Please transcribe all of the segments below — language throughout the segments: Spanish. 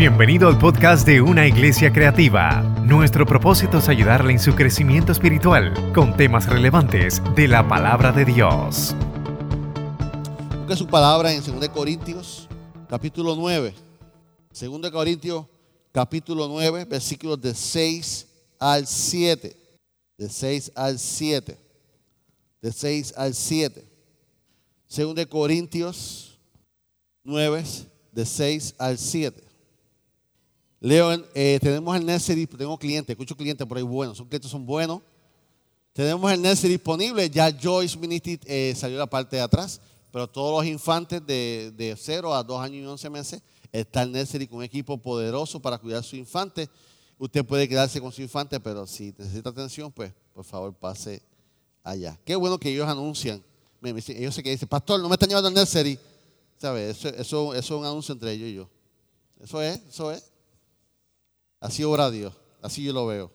Bienvenido al podcast de Una Iglesia Creativa. Nuestro propósito es ayudarle en su crecimiento espiritual con temas relevantes de la palabra de Dios. Busca su palabra en 2 Corintios, capítulo 9. 2 Corintios, capítulo 9, versículos de 6 al 7. De 6 al 7. De 6 al 7. 2 Corintios 9, de 6 al 7. Leo, eh, tenemos el nursery, tengo clientes, escucho clientes por ahí buenos, son clientes son buenos. Tenemos el nursery disponible, ya Joyce Ministry eh, salió la parte de atrás, pero todos los infantes de, de 0 a 2 años y 11 meses está el nursery con un equipo poderoso para cuidar a su infante. Usted puede quedarse con su infante, pero si necesita atención, pues por favor pase allá. Qué bueno que ellos anuncian. Ellos se que dicen, pastor, no me están llevando al nursery. ¿Sabes? Eso, eso, eso es un anuncio entre ellos y yo. Eso es, eso es. Así obra Dios. Así yo lo veo.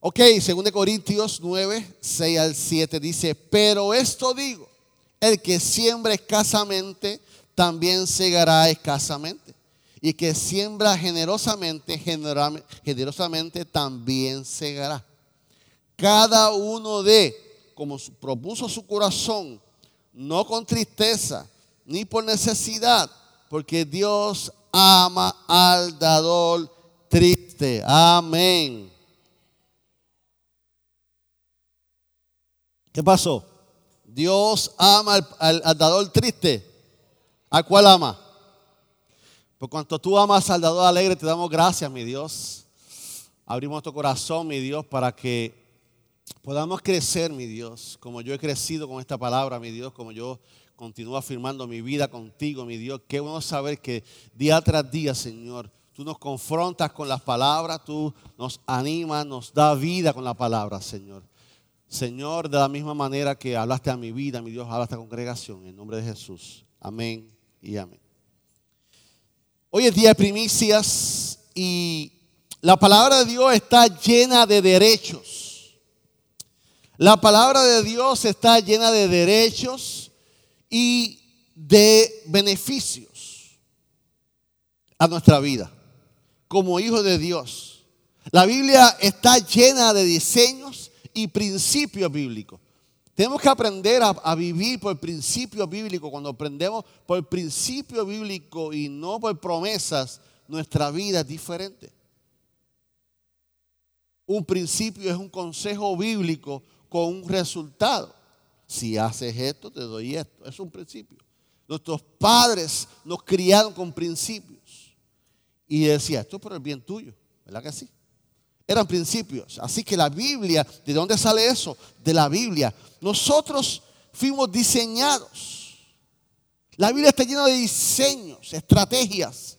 Ok, 2 Corintios 9, 6 al 7 dice, pero esto digo, el que siembra escasamente, también segará escasamente. Y que siembra generosamente, generosamente también segará. Cada uno de, como propuso su corazón, no con tristeza, ni por necesidad, porque Dios ama al dador triste. Amén. ¿Qué pasó? Dios ama al, dador triste. ¿A cuál ama? Por cuanto tú amas al dador alegre, te damos gracias, mi Dios. Abrimos tu corazón, mi Dios, para que podamos crecer, mi Dios, como yo he crecido con esta palabra, mi Dios, como yo continúo afirmando mi vida contigo, mi Dios. Qué bueno saber que día tras día, Señor, Tú nos confrontas con las palabras, tú nos animas, nos da vida con la palabra, Señor. Señor, de la misma manera que hablaste a mi vida, mi Dios, habla a esta congregación, en nombre de Jesús. Amén y amén. Hoy es día de primicias y la palabra de Dios está llena de derechos. La palabra de Dios está llena de derechos y de beneficios a nuestra vida como hijo de Dios. La Biblia está llena de diseños y principios bíblicos. Tenemos que aprender a, vivir por principio bíblico. Cuando aprendemos por principio bíblico y no por promesas, nuestra vida es diferente. Un principio es un consejo bíblico con un resultado. Si haces esto, te doy esto. Es un principio. Nuestros padres nos criaron con principios. Y decía, esto es por el bien tuyo, ¿verdad que sí? Eran principios. Así que la Biblia, ¿de dónde sale eso? De la Biblia. Nosotros fuimos diseñados. La Biblia está llena de diseños, estrategias.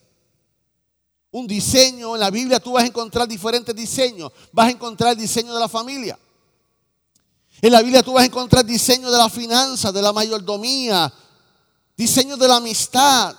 Un diseño, en la Biblia tú vas a encontrar diferentes diseños. Vas a encontrar el diseño de la familia. En la Biblia tú vas a encontrar diseño de la finanza, de la mayordomía, diseño de la amistad,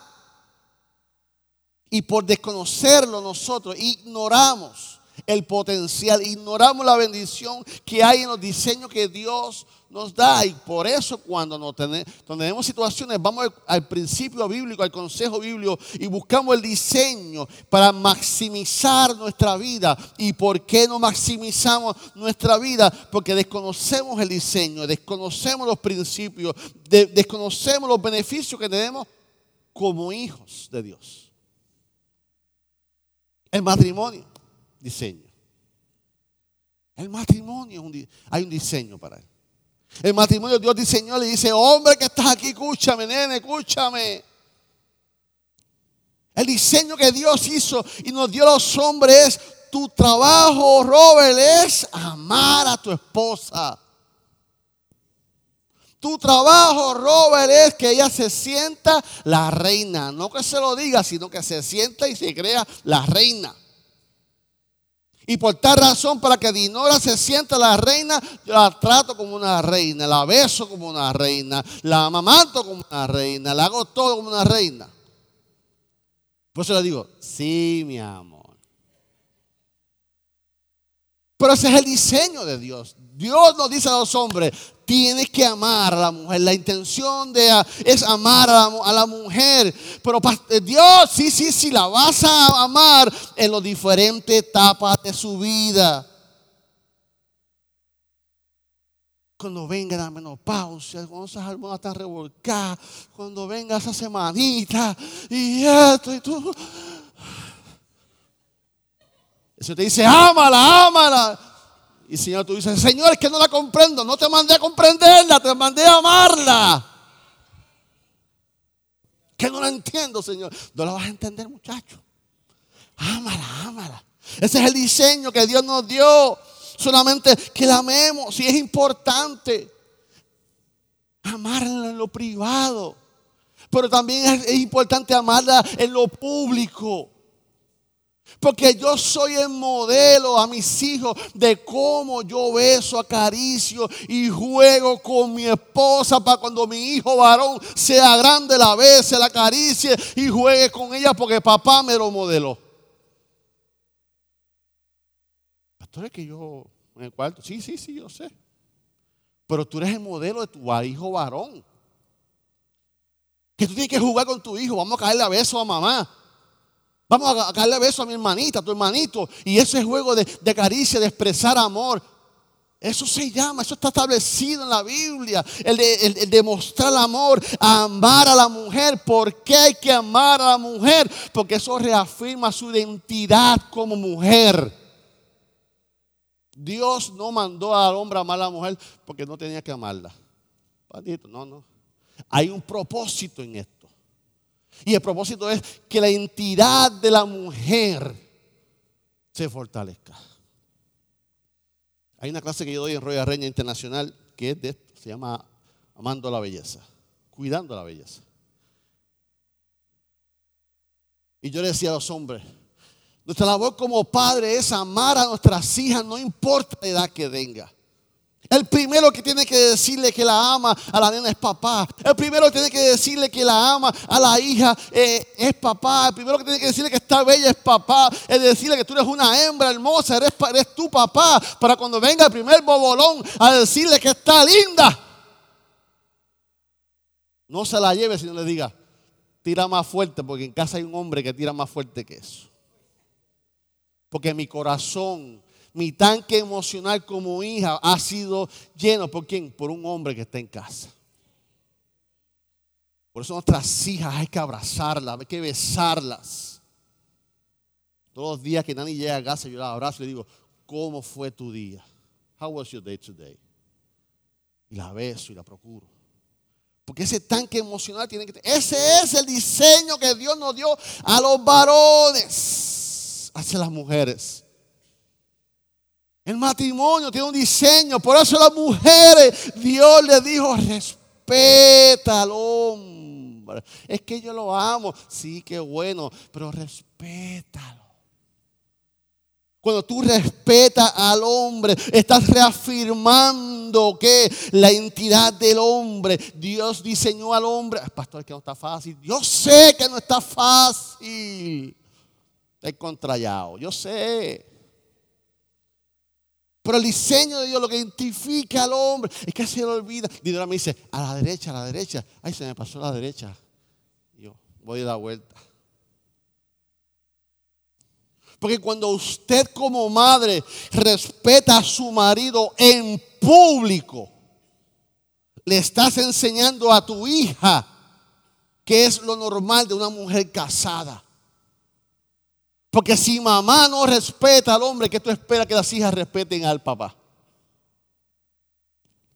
y por desconocerlo nosotros ignoramos el potencial, ignoramos la bendición que hay en los diseños que Dios nos da. Y por eso cuando nos tenemos, situaciones, vamos al, principio bíblico, al consejo bíblico y buscamos el diseño para maximizar nuestra vida. ¿Y por qué no maximizamos nuestra vida? Porque desconocemos el diseño, desconocemos los principios, desconocemos los beneficios que tenemos como hijos de Dios. El matrimonio, diseño. El matrimonio, hay un diseño para él. El matrimonio Dios diseñó, le dice, hombre que estás aquí, escúchame, nene, escúchame. El diseño que Dios hizo y nos dio a los hombres es, tu trabajo, Robert, es amar a tu esposa. Tu trabajo, Robert, es que ella se sienta la reina. No que se lo diga, sino que se sienta y se crea la reina. Y por tal razón, para que Dinora se sienta la reina, yo la trato como una reina, la beso como una reina, la amamanto como una reina, la hago todo como una reina. Por eso le digo, sí, mi amor. Pero ese es el diseño de Dios. Dios nos dice a los hombres, tienes que amar a la mujer. La intención de, es amar a la, mujer. Pero Dios, sí, sí, sí, la vas a amar en las diferentes etapas de su vida. Cuando venga la menopausia, cuando esas hormonas están revolcadas, cuando venga esa semanita y esto y tú. Eso te dice, ámala, ámala. Y Señor, tú dices, Señor, es que no la comprendo, no te mandé a comprenderla, te mandé a amarla. Que no la entiendo, Señor. No la vas a entender, muchacho. Ámala, ámala. Ese es el diseño que Dios nos dio solamente que la amemos, y es importante. Amarla en lo privado, pero también es, importante amarla en lo público. Porque yo soy el modelo a mis hijos de cómo yo beso, acaricio y juego con mi esposa para cuando mi hijo varón sea grande, la bese, la acaricie y juegue con ella porque papá me lo modeló. Pastor, es que yo en el cuarto, sí, sí, sí, yo sé. Pero tú eres el modelo de tu hijo varón. Que tú tienes que jugar con tu hijo. Vamos a caerle a beso a mamá. Vamos a caerle a beso a mi hermanita, a tu hermanito. Y ese juego de, caricia, de expresar amor. Eso se llama, eso está establecido en la Biblia. El de, el, mostrar amor, amar a la mujer. ¿Por qué hay que amar a la mujer? Porque eso reafirma su identidad como mujer. Dios no mandó al hombre a amar a la mujer porque no tenía que amarla. no, no. Hay un propósito en esto. Y el propósito es que la entidad de la mujer se fortalezca. Hay una clase que yo doy en Royal Reina Internacional que es de esto, se llama Amando la Belleza, Cuidando la Belleza. Y yo le decía a los hombres, nuestra labor como padre es amar a nuestras hijas, no importa la edad que tenga. El primero que tiene que decirle que la ama a la nena es papá. El primero que tiene que decirle que la ama a la hija eh, es papá. El primero que tiene que decirle que está bella es papá. Es decirle que tú eres una hembra hermosa, eres, eres tu papá. Para cuando venga el primer bobolón a decirle que está linda. No se la lleve si no le diga, tira más fuerte, porque en casa hay un hombre que tira más fuerte que eso. Porque mi corazón, mi tanque emocional como hija ha sido lleno. ¿Por quién? Por un hombre que está en casa. Por eso nuestras hijas hay que abrazarlas, hay que besarlas. Todos los días que Nani llega a casa, yo la abrazo y le digo, ¿cómo fue tu día? How was your day today? Y la beso y la procuro. Porque ese tanque emocional tiene que. Ese es el diseño que Dios nos dio a los varones hacia las mujeres. El matrimonio tiene un diseño, por eso las mujeres, Dios le dijo, respeta al hombre. Es que yo lo amo, sí, qué bueno, pero respétalo. Cuando tú respetas al hombre, estás reafirmando que la entidad del hombre, Dios diseñó al hombre. Pastor, que no está fácil. Yo sé que no está fácil el contrallado. Yo sé. Pero el diseño de Dios, lo que identifica al hombre, es que se le olvida. Dinero me dice, a la derecha, a la derecha. Ay, se me pasó a la derecha. yo voy a dar vuelta. Porque cuando usted como madre respeta a su marido en público, le estás enseñando a tu hija que es lo normal de una mujer casada. Porque si mamá no respeta al hombre, ¿qué tú esperas que las hijas respeten al papá?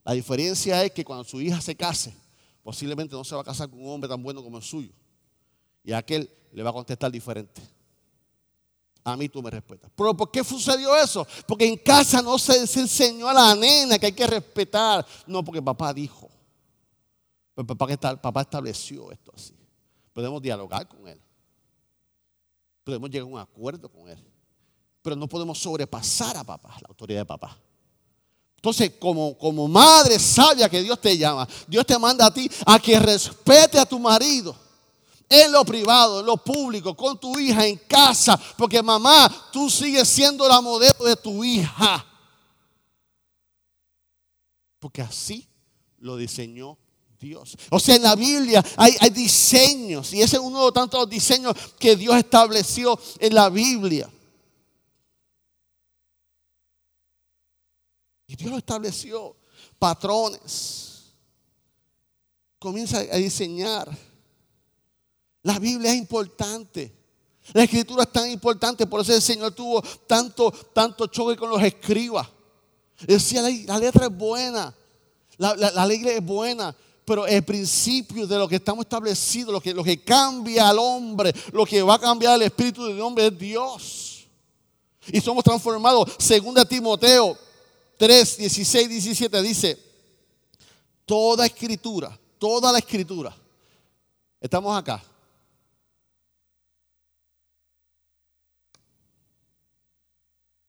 La diferencia es que cuando su hija se case, posiblemente no se va a casar con un hombre tan bueno como el suyo. Y aquel le va a contestar diferente. A mí tú me respetas. Pero ¿por qué sucedió eso? Porque en casa no se, enseñó a la nena que hay que respetar. No, porque papá dijo. Pero papá, papá estableció esto así. Podemos dialogar con él Podemos llegar a un acuerdo con él. Pero no podemos sobrepasar a papá, la autoridad de papá. Entonces, como, como madre sabia que Dios te llama, Dios te manda a ti a que respete a tu marido en lo privado, en lo público, con tu hija, en casa, porque mamá, tú sigues siendo la modelo de tu hija. Porque así lo diseñó Dios. O sea, en la Biblia hay, diseños y ese es uno de tantos diseños que Dios estableció en la Biblia. Y Dios estableció patrones. Comienza a diseñar. La Biblia es importante. La escritura es tan importante, por eso el Señor tuvo tanto, tanto choque con los escribas. Decía, la, letra es buena, la, la, ley es buena, pero el principio de lo que estamos establecidos, lo que, lo que cambia al hombre, lo que va a cambiar el espíritu del hombre es Dios. Y somos transformados. Segunda Timoteo 3, 16, 17 dice, toda escritura, toda la escritura. Estamos acá.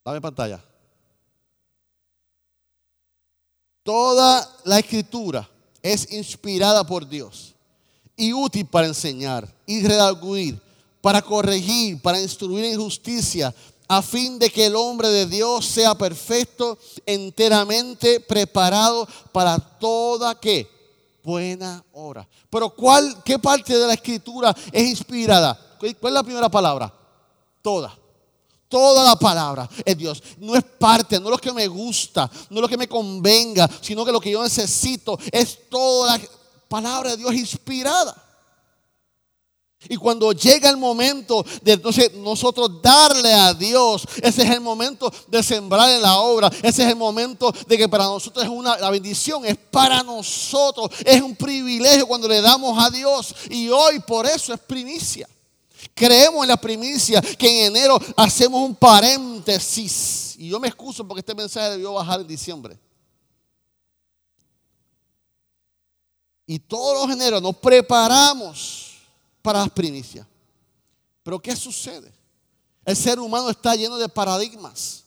Dame pantalla. Toda la escritura es inspirada por Dios y útil para enseñar y redarguir, para corregir, para instruir en justicia, a fin de que el hombre de Dios sea perfecto, enteramente preparado para toda buena hora. Pero ¿cuál, qué parte de la escritura es inspirada? ¿Cuál es la primera palabra? Toda. Toda la palabra es Dios. No es parte, no lo que me gusta, no lo que me convenga, sino que lo que yo necesito es toda la palabra de Dios inspirada. Y cuando llega el momento de entonces nosotros darle a Dios, ese es el momento de sembrar en la obra, ese es el momento de que para nosotros es una la bendición, es para nosotros, es un privilegio cuando le damos a Dios y hoy por eso es primicia. Creemos en la primicia que en enero hacemos un paréntesis. Y yo me excuso porque este mensaje debió bajar en diciembre. Y todos los enero nos preparamos para las primicias. Pero ¿qué sucede? El ser humano está lleno de paradigmas.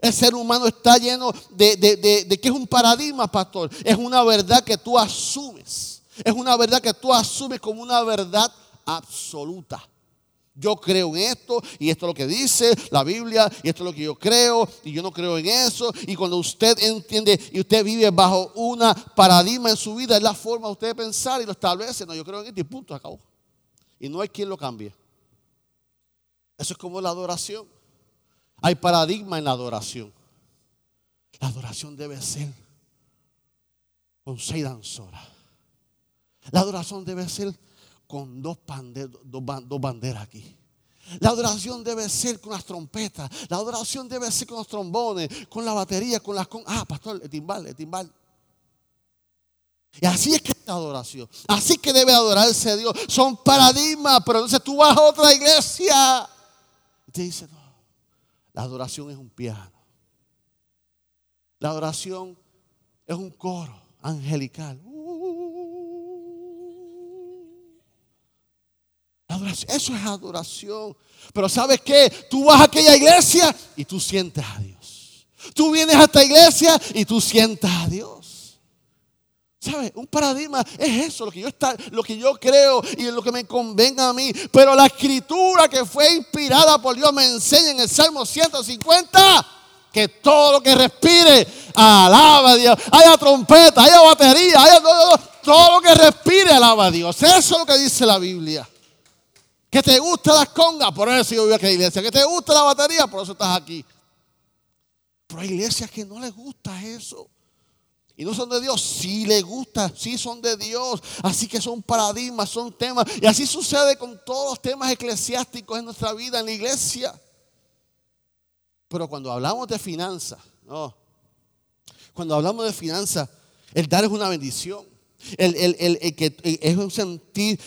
El ser humano está lleno de, de, de, de, ¿qué es un paradigma, pastor? Es una verdad que tú asumes. Es una verdad que tú asumes como una verdad absoluta. Yo creo en esto y esto es lo que dice la Biblia y esto es lo que yo creo y yo no creo en eso. Y cuando usted entiende y usted vive bajo una paradigma en su vida, es la forma de usted pensar y lo establece. No, yo creo en esto y punto, acabó. Y no hay quien lo cambie. Eso es como la adoración. Hay paradigma en la adoración. La adoración debe ser con seis danzoras. La adoración debe ser con dos, banderas aquí. La adoración debe ser con las trompetas. La adoración debe ser con los trombones, con la batería, con las... Con, ah, pastor, el timbal, el timbal. Y así es que la adoración. Así que debe adorarse Dios. Son paradigmas, pero entonces tú vas a otra iglesia. Y te dice, no, la adoración es un piano. La adoración es un coro angelical. Eso es adoración. Pero ¿sabes qué? Tú vas a aquella iglesia y tú sientes a Dios. Tú vienes a esta iglesia y tú sientes a Dios. ¿Sabes? Un paradigma es eso, lo que yo está, lo que yo creo y lo que me convenga a mí. Pero la escritura que fue inspirada por Dios me enseña en el Salmo 150 que todo lo que respire alaba a Dios. Haya trompeta, haya batería, haya todo, todo lo que respire alaba a Dios. Eso es lo que dice la Biblia. Que te gusta las congas, por eso yo voy a la iglesia. Que te gusta la batería, por eso estás aquí. Pero hay iglesias que no les gusta eso. Y no son de Dios, sí les gusta, sí son de Dios. Así que son paradigmas, son temas. Y así sucede con todos los temas eclesiásticos en nuestra vida, en la iglesia. Pero cuando hablamos de finanzas, no. Cuando hablamos de finanzas, el dar es una bendición. El, que es un sentir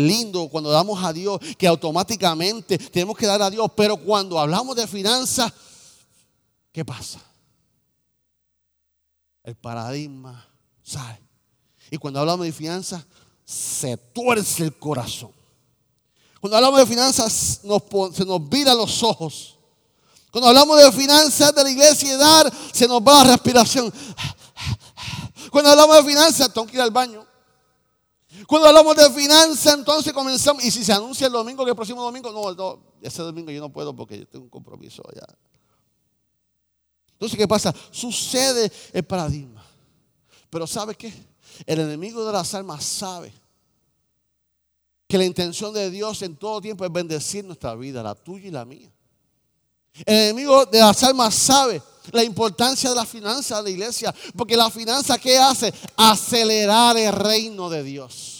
lindo cuando damos a Dios, que automáticamente tenemos que dar a Dios. Pero cuando hablamos de finanzas, ¿qué pasa? El paradigma sale. Y cuando hablamos de finanzas, se tuerce el corazón. Cuando hablamos de finanzas, se nos viran los ojos. Cuando hablamos de finanzas de la iglesia y dar, se nos va la respiración. Cuando hablamos de finanzas, tengo que ir al baño. Cuando hablamos de finanzas, entonces comenzamos. Y si se anuncia el domingo, que el próximo domingo, no, ese domingo yo no puedo porque yo tengo un compromiso allá. Entonces, ¿qué pasa? Sucede el paradigma. Pero ¿sabe qué? El enemigo de las almas sabe que la intención de Dios en todo tiempo es bendecir nuestra vida, la tuya y la mía. El enemigo de las almas sabe la importancia de la finanza de la iglesia, porque la finanza ¿qué hace? Acelerar el reino de Dios.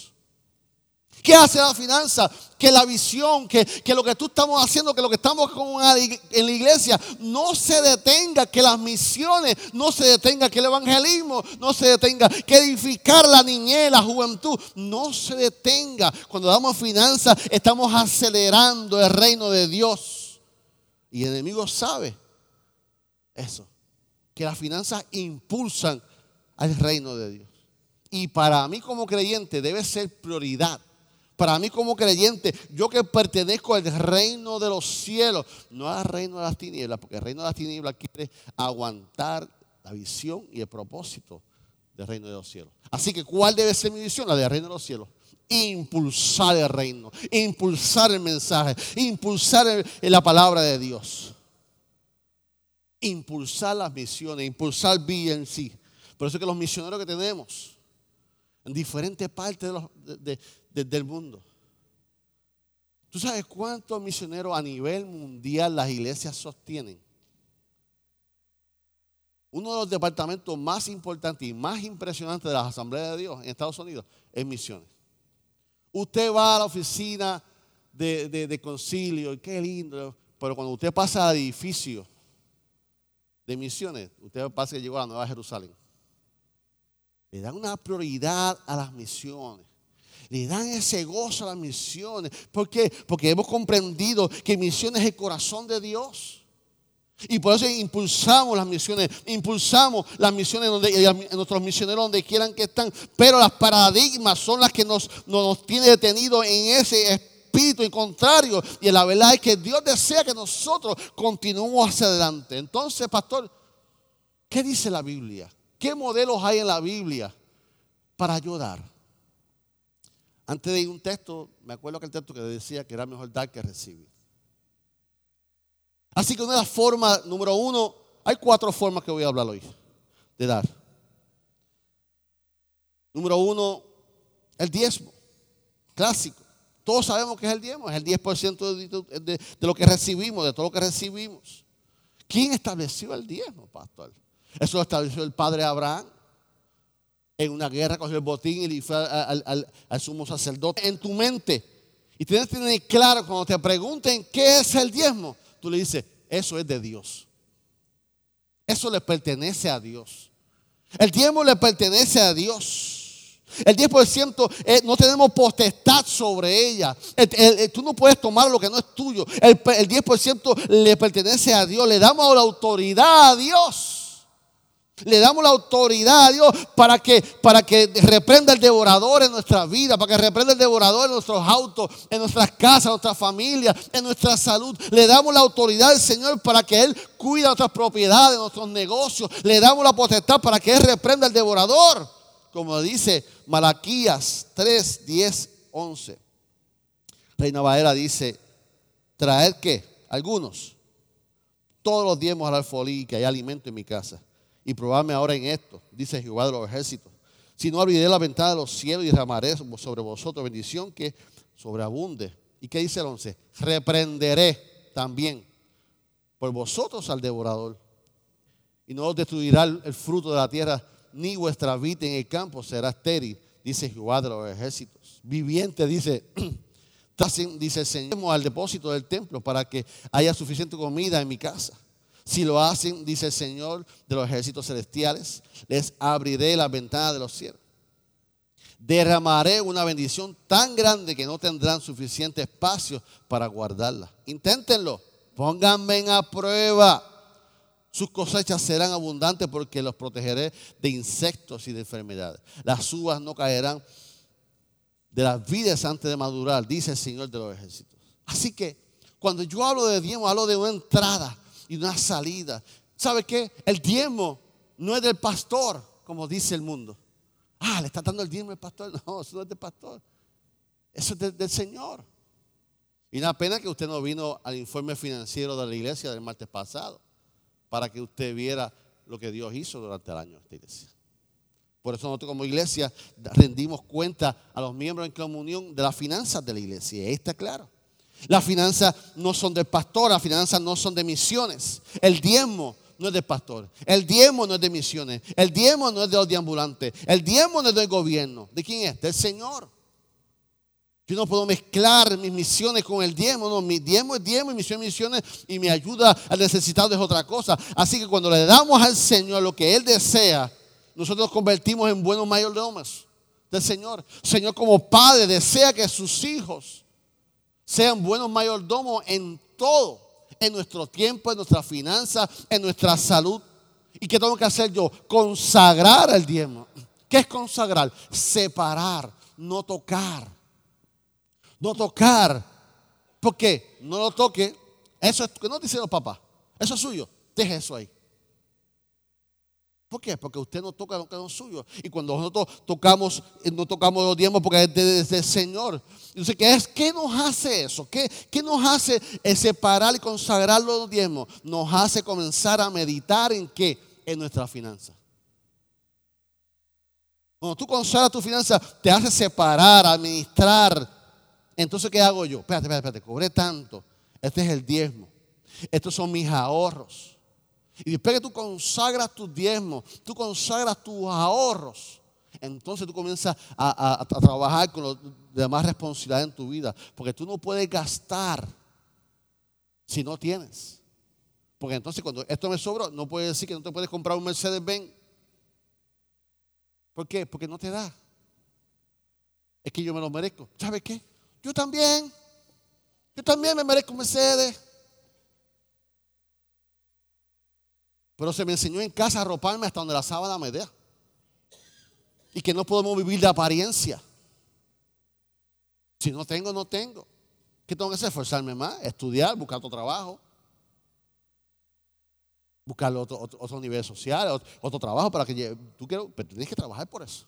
¿Qué hace la finanza? Que la visión, que, lo que tú estamos haciendo, que lo que estamos en la iglesia no se detenga, que las misiones no se detenga, que el evangelismo no se detenga, que edificar la niñez, la juventud no se detenga. Cuando damos finanzas estamos acelerando el reino de Dios. Y el enemigo sabe eso, que las finanzas impulsan al reino de Dios. Y para mí como creyente debe ser prioridad para mí como creyente, yo que pertenezco al reino de los cielos, no al reino de las tinieblas, porque el reino de las tinieblas quiere aguantar la visión y el propósito del reino de los cielos. Así que, ¿cuál debe ser mi visión? La del reino de los cielos. Impulsar el reino, impulsar el mensaje, impulsar la palabra de Dios. Impulsar las misiones, impulsar BNC. Por eso que los misioneros que tenemos en diferentes partes de, los, de, desde el mundo. ¿Tú sabes cuántos misioneros a nivel mundial las iglesias sostienen? Uno de los departamentos más importantes y más impresionantes de las asambleas de Dios en Estados Unidos es misiones. Usted va a la oficina de, concilio y qué lindo, pero cuando usted pasa al edificio de misiones, usted pasa que llegó a la Nueva Jerusalén. Le dan una prioridad a las misiones le dan ese gozo a las misiones. ¿Por qué? Porque hemos comprendido que misiones es el corazón de Dios. Y por eso impulsamos las misiones, impulsamos las misiones donde, nuestros misioneros donde quieran que están. Pero las paradigmas son las que nos, nos tienen detenido en ese espíritu en contrario. Y la verdad es que Dios desea que nosotros continuemos hacia adelante. Entonces, pastor, ¿qué dice la Biblia? ¿Qué modelos hay en la Biblia para ayudar? Antes de ir un texto, me acuerdo que el texto que decía que era mejor dar que recibir. Así que una de las formas, número uno, hay cuatro formas que voy a hablar hoy de dar. Número uno, el diezmo, clásico. Todos sabemos que es el diezmo, es el 10% de, de, lo que recibimos, de todo lo que recibimos. ¿Quién estableció el diezmo, pastor? Eso lo estableció el padre Abraham en una guerra, cogió el botín y fue al, sumo sacerdote. En tu mente. Y tienes que tener claro cuando te pregunten qué es el diezmo, tú le dices, eso es de Dios. Eso le pertenece a Dios. El diezmo le pertenece a Dios. El 10% eh, no tenemos potestad sobre ella. tú no puedes tomar lo que no es tuyo. El, el 10% le pertenece a Dios. Le damos la autoridad a Dios. Le damos la autoridad a Dios para que, para que reprenda el devorador en nuestra vida, para que reprenda el devorador en nuestros autos, en nuestras casas, en nuestra familia, en nuestra salud. Le damos la autoridad al Señor para que Él cuide nuestras propiedades, nuestros negocios. Le damos la potestad para que Él reprenda el devorador. Como dice Malaquías 3, 10, 11. Reina Valera dice, traer qué? Algunos. Todos los diezmos al alfolí que hay alimento en mi casa y probadme ahora en esto, dice Jehová de los ejércitos. Si no abriré la ventana de los cielos y derramaré sobre vosotros bendición que sobreabunde. ¿Y qué dice el 11? Reprenderé también por vosotros al devorador. Y no os destruirá el fruto de la tierra, ni vuestra vida en el campo será estéril, dice Jehová de los ejércitos. Viviente, dice, dice el Señor, al depósito del templo para que haya suficiente comida en mi casa. Si lo hacen, dice el Señor de los ejércitos celestiales, les abriré la ventana de los cielos. Derramaré una bendición tan grande que no tendrán suficiente espacio para guardarla. Inténtenlo, pónganme a prueba. Sus cosechas serán abundantes porque los protegeré de insectos y de enfermedades. Las uvas no caerán de las vidas antes de madurar, dice el Señor de los ejércitos. Así que cuando yo hablo de diezmo, hablo de una entrada y una salida. ¿Sabe qué? El diezmo no es del pastor, como dice el mundo. Ah, le está dando el diezmo al pastor. No, eso no es del pastor. Eso es del, Señor. Y una pena que usted no vino al informe financiero de la iglesia del martes pasado para que usted viera lo que Dios hizo durante el año de esta iglesia. Por eso nosotros como iglesia rendimos cuenta a los miembros en comunión de las finanzas de la iglesia. Y ahí está claro. Las finanzas no son del pastor, las finanzas no son de misiones. El diezmo no es del pastor. El diezmo no es de misiones. El diezmo no es de los deambulantes. El diezmo no es del gobierno. ¿De quién es? Del Señor. Yo no puedo mezclar mis misiones con el diezmo. No, mi diezmo es diezmo y misión es misiones y mi ayuda al necesitado es otra cosa. Así que cuando le damos al Señor lo que Él desea, nosotros nos convertimos en buenos mayordomos del Señor. Señor como Padre desea que sus hijos sean buenos mayordomos en todo, en nuestro tiempo, en nuestra finanzas, en nuestra salud. ¿Y qué tengo que hacer yo? Consagrar el diezmo. ¿Qué es consagrar? Separar, no tocar. No tocar. ¿Por qué? No lo toque. Eso es que no dicen los papás. Eso es suyo. Deje eso ahí. ¿Por qué? Porque usted no toca lo que es suyo. Y cuando nosotros tocamos, eh, no tocamos los diezmos porque es desde el Señor. Entonces, ¿qué, es, ¿qué nos hace eso? ¿Qué, ¿Qué, nos hace separar y consagrar los diezmos? Nos hace comenzar a meditar en qué? En nuestra finanza. Cuando tú consagras tu finanza, te hace separar, administrar. Entonces, ¿qué hago yo? Espérate, espérate, espérate. Cobré tanto. Este es el diezmo. Estos son mis ahorros. Y después que tú consagras tus diezmos, tú consagras tus ahorros, entonces tú comienzas a, trabajar con los demás responsabilidades en tu vida. Porque tú no puedes gastar si no tienes. Porque entonces cuando esto me sobra, no puedes decir que no te puedes comprar un Mercedes-Benz. ¿Por qué? Porque no te da. Es que yo me lo merezco. ¿Sabes qué? Yo también. Yo también me merezco Mercedes. Pero se me enseñó en casa a roparme hasta donde la sábana me dé. Y que no podemos vivir de apariencia. Si no tengo, no tengo. ¿Qué tengo que hacer? Esforzarme más, estudiar, buscar otro trabajo. Buscar otro, otro, nivel social, otro, trabajo para que tú quieras, pero tienes que trabajar por eso.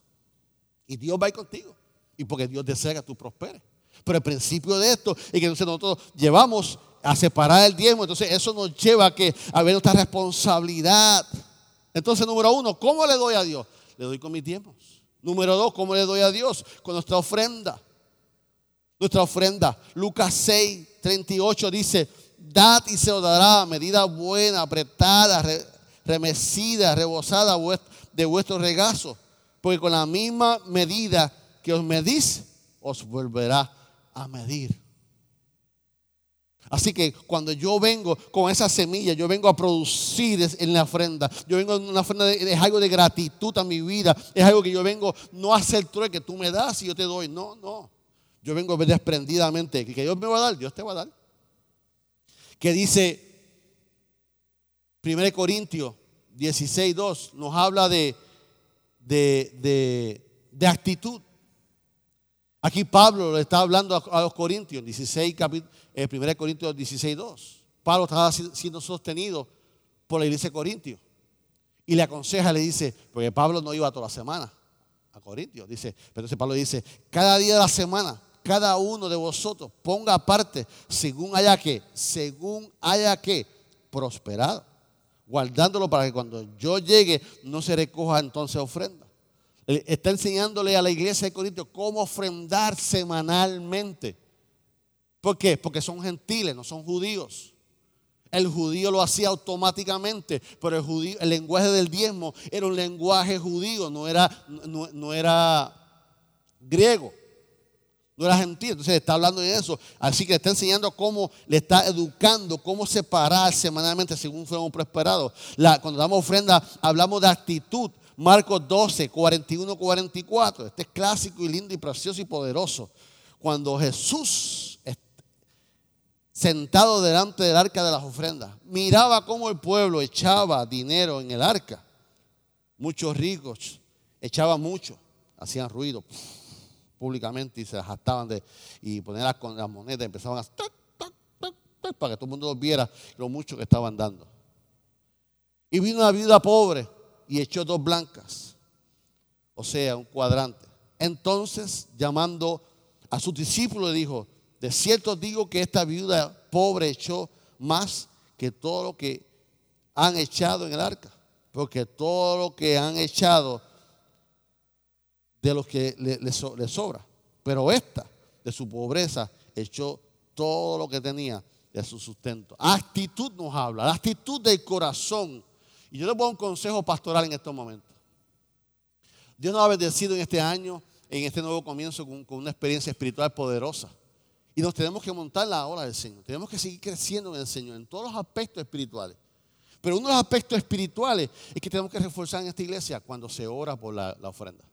Y Dios va a contigo. Y porque Dios desea que tú prosperes. Pero el principio de esto es que nosotros llevamos a separar el diezmo. Entonces eso nos lleva a, que, a ver nuestra responsabilidad. Entonces, número uno, ¿cómo le doy a Dios? Le doy con mis diezmos. Número dos, ¿cómo le doy a Dios? Con nuestra ofrenda. Nuestra ofrenda. Lucas 6, 38 dice, dad y se os dará medida buena, apretada, remecida, rebosada de vuestro regazo. Porque con la misma medida que os medís, os volverá a medir. Así que cuando yo vengo con esa semilla, yo vengo a producir en la ofrenda. Yo vengo en una ofrenda, es algo de gratitud a mi vida. Es algo que yo vengo no a hacer trueque que tú me das y yo te doy. No, no. Yo vengo desprendidamente. Que Dios me va a dar, Dios te va a dar. Que dice 1 Corintios 16, 2, nos habla de, de, de actitud. Aquí Pablo le está hablando a, los Corintios, 16, capítulo, 1 Corintios 16, 2. Pablo estaba siendo sostenido por la iglesia de Corintios. Y le aconseja, le dice, porque Pablo no iba toda la semana a Corintios. Dice, pero entonces Pablo dice, cada día de la semana, cada uno de vosotros ponga aparte según haya que, según haya que, prosperado. Guardándolo para que cuando yo llegue no se recoja entonces ofrenda. Eh, está enseñándole a la iglesia de Corintios cómo ofrendar semanalmente. ¿Por qué? Porque son gentiles, no son judíos. El judío lo hacía automáticamente, pero el, lenguaje del diezmo era un lenguaje judío, no era, no, era griego, no era gentil. Entonces está hablando de eso. Así que le está enseñando cómo, le está educando, cómo separar semanalmente según fuéramos prosperados. cuando damos ofrenda, hablamos de actitud. Marcos 12, 41, 44. Este es clásico y lindo y precioso y poderoso. Cuando Jesús, sentado delante del arca de las ofrendas, miraba cómo el pueblo echaba dinero en el arca. Muchos ricos echaban mucho, hacían ruido públicamente y se jactaban de y ponían las, las monedas, empezaban a para que todo el mundo viera lo mucho que estaban dando. Y vino una viuda pobre y echó dos blancas, o sea, un cuadrante. Entonces, llamando a sus discípulos, dijo, de cierto digo que esta viuda pobre echó más que todo lo que han echado en el arca, porque todo lo que han echado de los que le, le sobra. Pero esta, de su pobreza, echó todo lo que tenía de su sustento. Actitud nos habla, la actitud del corazón. Y yo le pongo un consejo pastoral en estos momentos. Dios nos ha bendecido en este año, en este nuevo comienzo, con, una experiencia espiritual poderosa. Y nos tenemos que montar la hora del Señor. Tenemos que seguir creciendo en el Señor, en todos los aspectos espirituales. Pero uno de los aspectos espirituales es que tenemos que reforzar en esta iglesia cuando se ora por la, la ofrenda.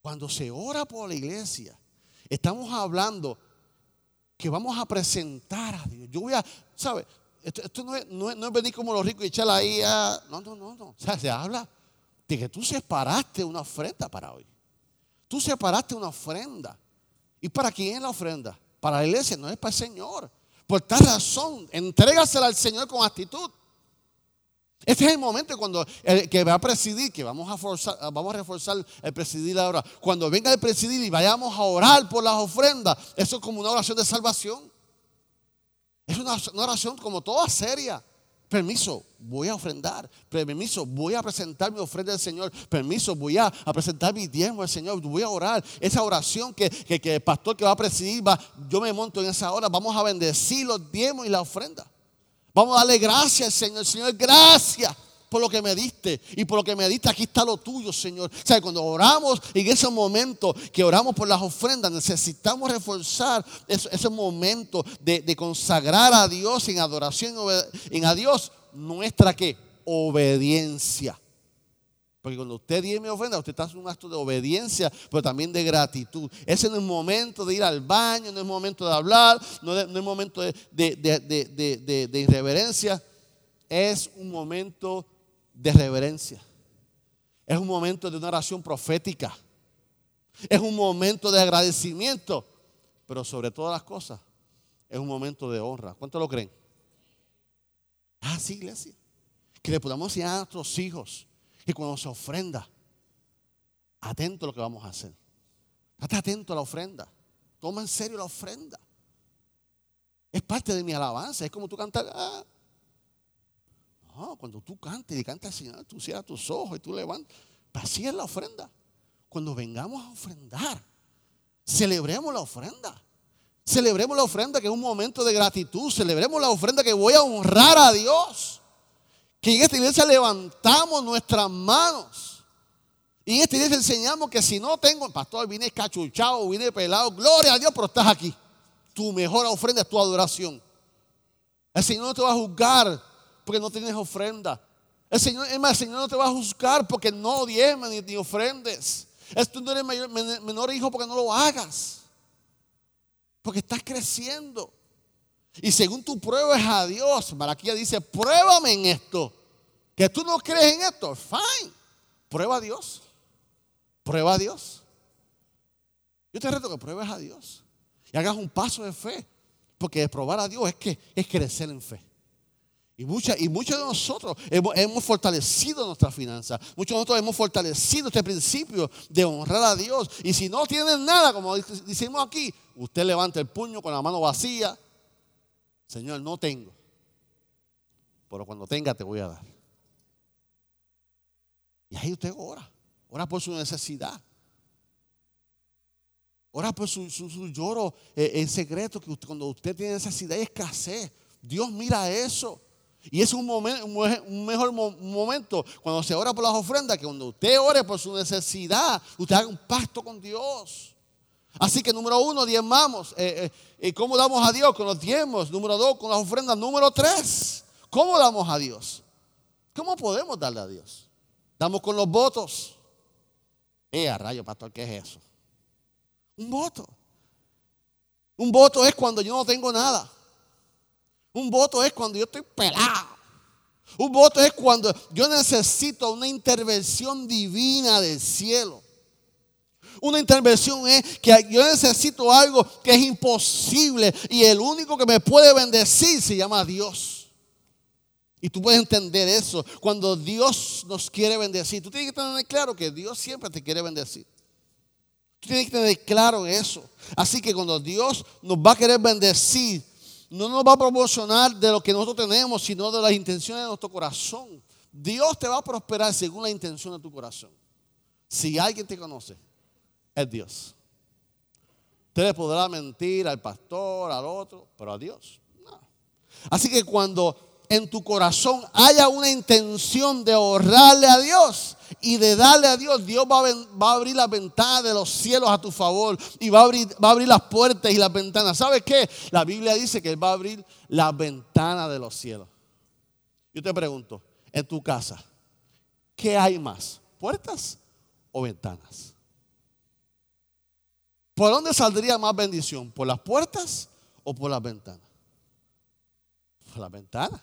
Cuando se ora por la iglesia, estamos hablando que vamos a presentar a Dios. Yo voy a, ¿sabe? Esto, no, es, no, venir como los ricos y echarla ahí a... No, no, no, no. O sea, se habla de que tú separaste una ofrenda para hoy. Tú separaste una ofrenda. ¿Y para quién es la ofrenda? Para la iglesia, no es para el Señor. Por tal razón, entrégasela al Señor con actitud. Este es el momento cuando el que va a presidir, que vamos a, forzar, vamos a reforzar el presidir ahora. Cuando venga el presidir y vayamos a orar por las ofrendas, eso es como una oración de salvación. Es una, oración como toda seria. Permiso, voy a ofrendar. Permiso, voy a presentar mi ofrenda al Señor. Permiso, voy a, presentar mi diezmo al Señor. Voy a orar. Esa oración que, que, el pastor que va a presidir, va, yo me monto en esa hora. Vamos a bendecir los diezmos y la ofrenda. Vamos a darle gracias al Señor. Señor, gracias por lo que me diste. Y por lo que me diste, aquí está lo tuyo, Señor. O sea, cuando oramos en ese momento que oramos por las ofrendas, necesitamos reforzar ese, momento de, consagrar a Dios en adoración, en a Dios nuestra ¿qué? obediencia. Porque cuando usted dice mi ofrenda, usted está haciendo un acto de obediencia, pero también de gratitud. Ese no es momento de ir al baño, no es momento de hablar, no es, el momento de, de, irreverencia. Es un momento de reverencia. Es un momento de una oración profética. Es un momento de agradecimiento. Pero sobre todas las cosas, es un momento de honra. ¿Cuánto lo creen? Ah, sí, iglesia. Que le podamos enseñar a nuestros hijos y cuando se ofrenda, atento a lo que vamos a hacer. Estate atento a la ofrenda. Toma en serio la ofrenda. Es parte de mi alabanza. Es como tú cantas. Ah. No, cuando tú cantes y cantas al Señor, tú cierras tus ojos y tú levantas. Así es la ofrenda. Cuando vengamos a ofrendar, celebremos la ofrenda. Celebremos la ofrenda que es un momento de gratitud. Celebremos la ofrenda que voy a honrar a Dios. Que en esta iglesia levantamos nuestras manos. Y en esta iglesia enseñamos que si no tengo, pastor, vine cachuchado, vine pelado, gloria a Dios, pero estás aquí. Tu mejor ofrenda es tu adoración. El Señor no te va a juzgar porque no tienes ofrenda. El Señor, el Señor no te va a juzgar porque no diezmas ni, ofrendes. Es tú no eres menor hijo porque no lo hagas. Porque estás creciendo. Y según tú pruebes a Dios, Malaquía dice, pruébame en esto. Que tú no crees en esto, fine. Prueba a Dios. Prueba a Dios. Yo te reto que pruebes a Dios. Y hagas un paso de fe. Porque probar a Dios es que es crecer en fe. Y, mucha, y muchos de nosotros hemos, fortalecido nuestra finanza. Muchos de nosotros hemos fortalecido este principio de honrar a Dios. Y si no tienen nada, como decimos aquí, usted levanta el puño con la mano vacía Señor, no tengo. Pero cuando tenga te voy a dar. Y ahí usted ora. Ora por su necesidad. Ora por su, lloro eh, en secreto, que cuando usted tiene necesidad y escasez, Dios mira eso. Y es un, mejor momento cuando se ora por las ofrendas, que cuando usted ore por su necesidad, usted haga un pacto con Dios. Así que número uno, diezmamos. Eh, eh, ¿Cómo damos a Dios? Con los diezmos. Número dos, con las ofrendas. Número tres, ¿cómo damos a Dios? ¿Cómo podemos darle a Dios? Damos con los votos. Eh, rayo, pastor, ¿qué es eso? Un voto. Un voto es cuando yo no tengo nada. Un voto es cuando yo estoy pelado. Un voto es cuando yo necesito una intervención divina del cielo. Una intervención es que yo necesito algo que es imposible y el único que me puede bendecir se llama Dios. Y tú puedes entender eso cuando Dios nos quiere bendecir. Tú tienes que tener claro que Dios siempre te quiere bendecir. Tú tienes que tener claro eso. Así que cuando Dios nos va a querer bendecir, no nos va a proporcionar de lo que nosotros tenemos, sino de las intenciones de nuestro corazón. Dios te va a prosperar según la intención de tu corazón. Si alguien te conoce, es Dios. Usted le podrá mentir al pastor, al otro, pero a Dios. No. Así que cuando en tu corazón haya una intención de ahorrarle a Dios y de darle a Dios, Dios va a, abrir las ventanas de los cielos a tu favor y va a, abrir, va a abrir las puertas y las ventanas. ¿Sabes qué? La Biblia dice que Él va a abrir las ventanas de los cielos. Yo te pregunto, en tu casa, ¿qué hay más? ¿Puertas o ventanas? ¿Por dónde saldría más bendición? ¿Por las puertas o por las ventanas? Por las ventanas.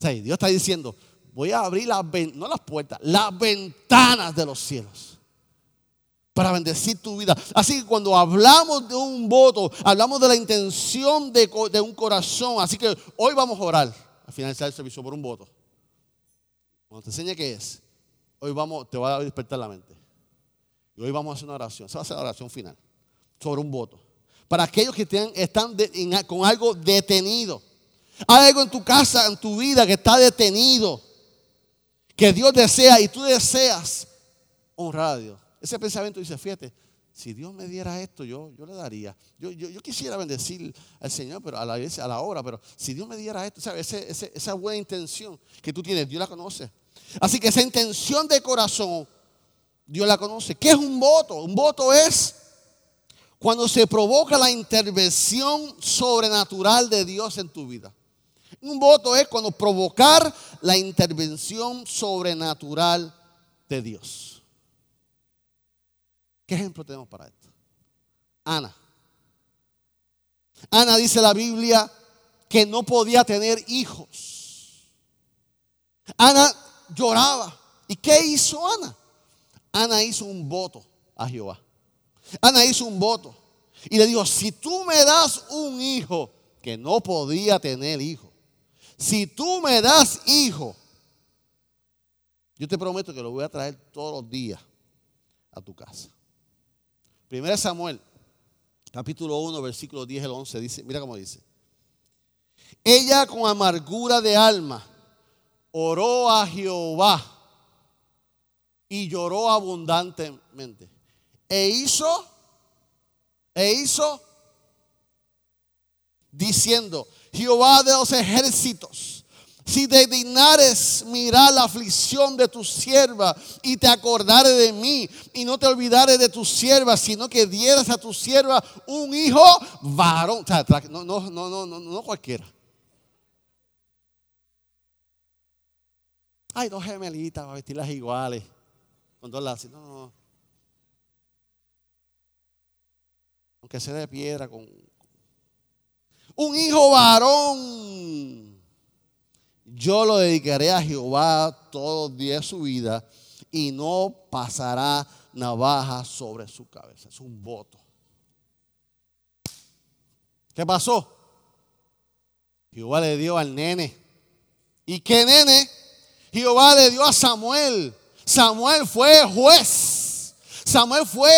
Dios está diciendo, voy a abrir las, no las puertas, las ventanas de los cielos para bendecir tu vida. Así que cuando hablamos de un voto, hablamos de la intención de, un corazón. Así que hoy vamos a orar al finalizar el servicio por un voto. Cuando te enseñe qué es, hoy vamos, te va a despertar la mente. Y hoy vamos a hacer una oración. Se va a hacer la oración final sobre un voto. Para aquellos que están con algo detenido. Hay algo en tu casa, en tu vida que está detenido. Que Dios desea y tú deseas honrar a Dios. Ese pensamiento dice, fíjate, si Dios me diera esto, yo, yo le daría. Yo, yo, quisiera bendecir al Señor, pero a la a la hora, pero si Dios me diera esto, ¿sabes? esa buena intención que tú tienes, Dios la conoce. Así que esa intención de corazón, Dios la conoce. ¿Qué es un voto? Un voto es cuando se provoca la intervención sobrenatural de Dios en tu vida. Un voto es cuando provocar la intervención sobrenatural de Dios. ¿Qué ejemplo tenemos para esto? Ana. Ana dice la Biblia que no podía tener hijos. Ana lloraba. ¿Y qué hizo Ana? Ana hizo un voto a Jehová. Ana hizo un voto. Y le dijo, si tú me das un hijo que no podía tener hijo, si tú me das hijo, yo te prometo que lo voy a traer todos los días a tu casa. Primera Samuel, capítulo 1, versículo 10 al 11, dice, mira cómo dice. Ella con amargura de alma oró a Jehová y lloró abundantemente. E hizo, e hizo, diciendo, Jehová de los ejércitos, si te dignares mirar la aflicción de tu sierva y te acordares de mí y no te olvidares de tu sierva, sino que dieras a tu sierva un hijo varón. No, no, no, no, no, no cualquiera. Hay dos gemelitas para vestirlas iguales. Con dos lados. No, no. Aunque sea de piedra, con, un hijo varón. Yo lo dedicaré a Jehová todos los días de su vida y no pasará navaja sobre su cabeza. Es un voto. ¿Qué pasó? Jehová le dio al nene. ¿Y qué nene? Jehová le dio a Samuel. Samuel fue juez. Samuel fue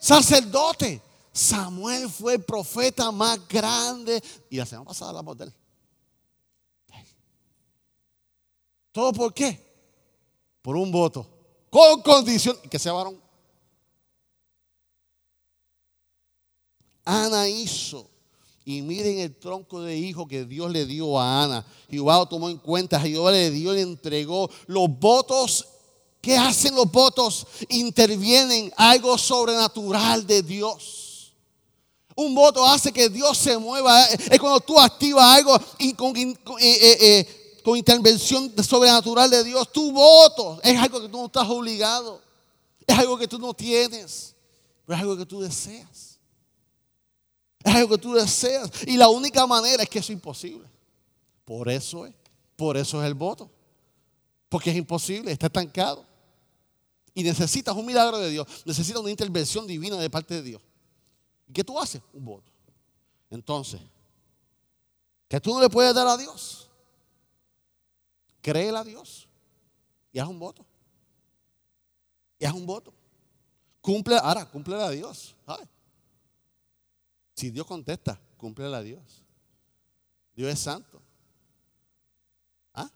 sacerdote. Samuel fue el profeta más grande. Y la semana pasada hablamos de él. ¿Todo por qué? Por un voto. Con condición que sea varón. Ana hizo. Y miren el tronco de hijo que Dios le dio a Ana. Jehová lo tomó en cuenta. Jehová le dio, le entregó los votos. ¿Qué hacen los votos? Intervienen algo sobrenatural de Dios. Un voto hace que Dios se mueva. Es cuando tú activas algo y con, eh, eh, eh, con intervención sobrenatural de Dios. Tu voto es algo que tú no estás obligado. Es algo que tú no tienes. Pero es algo que tú deseas. Es algo que tú deseas. Y la única manera es que es imposible. Por eso es. Por eso es el voto. Porque es imposible, está estancado. Y necesitas un milagro de Dios. Necesitas una intervención divina de parte de Dios. ¿Qué tú haces? Un voto. Entonces, que tú le puedes dar a Dios. Créele a Dios y haz un voto. Y haz un voto. Cumple, ahora, cumple a Dios. Si Dios contesta, cumple a Dios. Dios es santo. ¿Ah?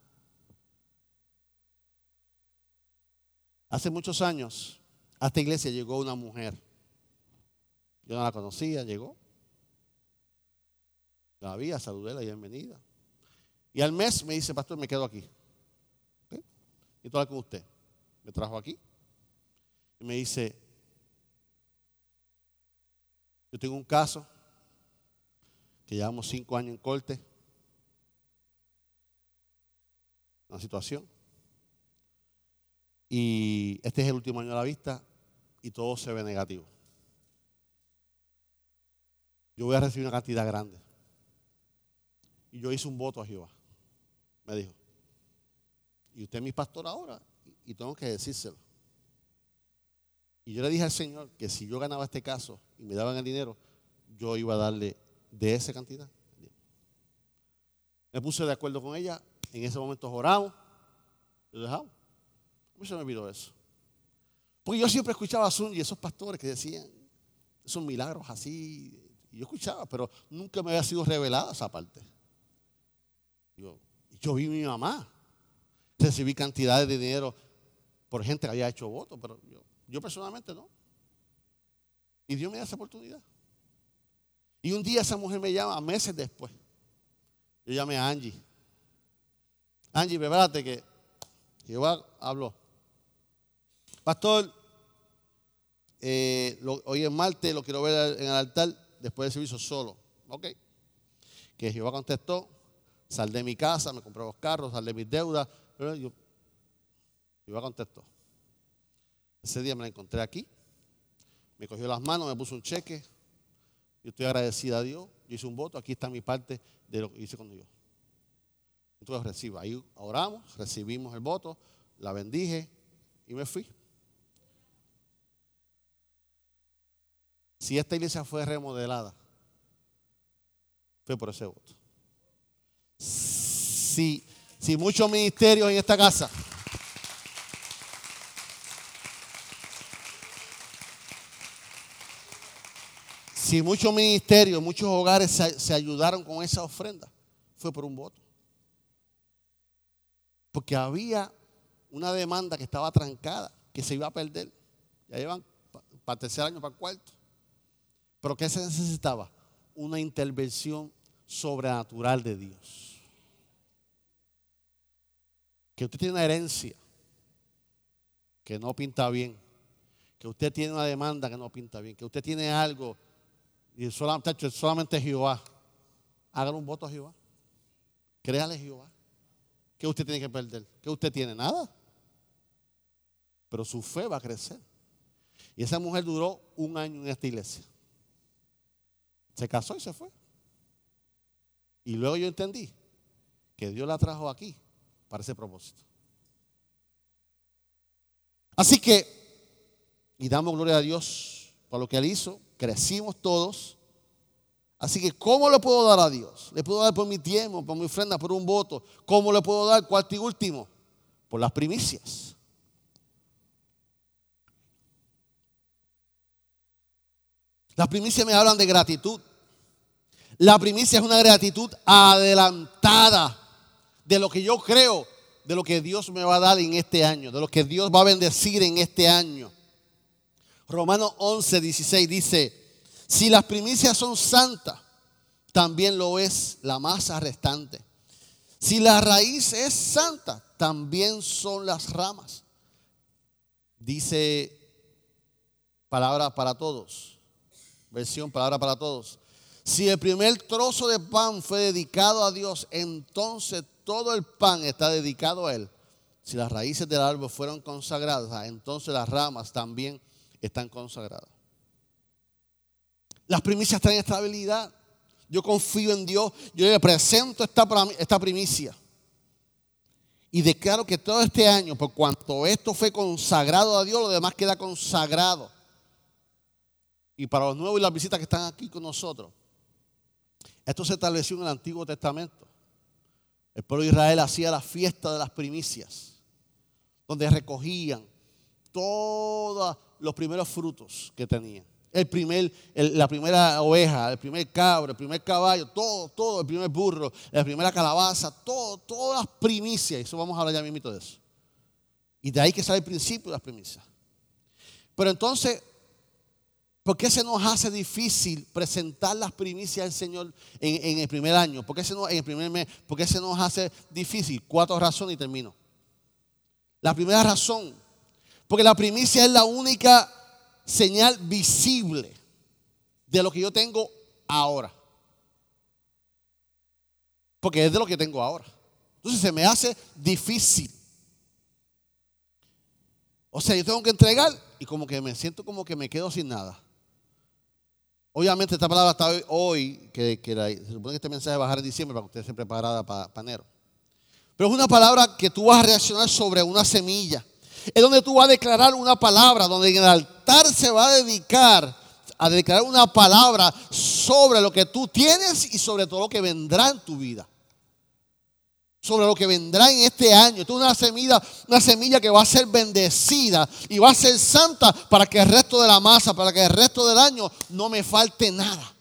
Hace muchos años, a esta iglesia llegó una mujer. Yo no la conocía, llegó. La vi, saludé la bienvenida. Y al mes me dice, pastor, me quedo aquí. Y todo con usted. Me trajo aquí. Y me dice, yo tengo un caso que llevamos cinco años en corte. Una situación. Y este es el último año de la vista y todo se ve negativo. Yo voy a recibir una cantidad grande. Y yo hice un voto a Jehová. Me dijo. Y usted es mi pastor ahora y tengo que decírselo. Y yo le dije al Señor que si yo ganaba este caso y me daban el dinero, yo iba a darle de esa cantidad. Me puse de acuerdo con ella. En ese momento oramos. Lo dejamos. A mí se me olvidó eso. Porque yo siempre escuchaba a Sun y esos pastores que decían esos milagros así. Y yo escuchaba, pero nunca me había sido revelada esa parte. Yo, yo vi a mi mamá. Recibí cantidades de dinero por gente que había hecho votos, pero yo, yo personalmente no. Y Dios me da esa oportunidad. Y un día esa mujer me llama, meses después. Yo llamé a Angie. Angie, prepárate que Jehová habló. Pastor, eh, hoy es martes, lo quiero ver en el altar después del servicio solo. Ok. Que Jehová contestó, sal de mi casa, me compré los carros, sal de mis deudas. Jehová contestó. Ese día me la encontré aquí, me cogió las manos, me puso un cheque. Yo estoy agradecida a Dios. Yo hice un voto, aquí está mi parte de lo que hice con Dios. Entonces recibo. Ahí oramos, recibimos el voto, la bendije y me fui. Si esta iglesia fue remodelada, fue por ese voto. Si, si muchos ministerios en esta casa Si muchos ministerios, muchos hogares se, ayudaron con esa ofrenda, fue por un voto. Porque había una demanda que estaba trancada, que se iba a perder. Ya llevan para tercer año, para cuarto. Pero ¿qué se necesitaba? Una intervención sobrenatural de Dios. Que usted tiene una herencia que no pinta bien. Que usted tiene una demanda que no pinta bien. Que usted tiene algo y solamente, solamente Jehová. Hagan un voto a Jehová. Créale Jehová. ¿Qué usted tiene que perder? ¿Qué usted tiene? Nada. Pero su fe va a crecer. Y esa mujer duró un año en esta iglesia. Se casó y se fue. Y luego yo entendí que Dios la trajo aquí para ese propósito. Así que, y damos gloria a Dios por lo que Él hizo, crecimos todos. Así que, ¿cómo le puedo dar a Dios? Le puedo dar por mi tiempo, por mi ofrenda, por un voto. ¿Cómo le puedo dar? Cuarto y último, por las primicias. Las primicias me hablan de gratitud. La primicia es una gratitud adelantada de lo que yo creo, de lo que Dios me va a dar en este año, de lo que Dios va a bendecir en este año. Romanos 11, 16 dice, si las primicias son santas, también lo es la masa restante. Si la raíz es santa, también son las ramas. Dice palabra para todos, versión palabra para todos. Si el primer trozo de pan fue dedicado a Dios, entonces todo el pan está dedicado a Él. Si las raíces del árbol fueron consagradas, entonces las ramas también están consagrados. Las primicias traen estabilidad. Yo confío en Dios. Yo le presento esta primicia. Y declaro que todo este año, por cuanto esto fue consagrado a Dios, lo demás queda consagrado. Y para los nuevos y las visitas que están aquí con nosotros, esto se estableció en el Antiguo Testamento. El pueblo de Israel hacía la fiesta de las primicias, donde recogían todas los primeros frutos que tenían. El primer, la primera oveja, el primer cabro, el primer caballo, todo, todo, el primer burro, la primera calabaza, todo, todas las primicias. Eso vamos a hablar ya mismo de eso. Y de ahí que sale el principio de las primicias. Pero entonces, ¿por qué se nos hace difícil presentar las primicias al Señor en, el primer año? ¿Por qué, se nos, en el primer mes? ¿Por qué se nos hace difícil? Cuatro razones y termino. La primera razón, porque la primicia es la única señal visible de lo que yo tengo ahora. Porque es de lo que tengo ahora. Entonces se me hace difícil. O sea, yo tengo que entregar y como que me siento como que me quedo sin nada. Obviamente esta palabra está hoy, que, se supone que este mensaje va a bajar en diciembre para que usted esté preparada para, para enero. Pero es una palabra que tú vas a reaccionar sobre una semilla. Es donde tú vas a declarar una palabra, donde en el altar se va a dedicar a declarar una palabra sobre lo que tú tienes y sobre todo lo que vendrá en tu vida. Sobre lo que vendrá en este año. Esto es una semilla, una semilla que va a ser bendecida y va a ser santa para que el resto de la masa, para que el resto del año no me falte nada.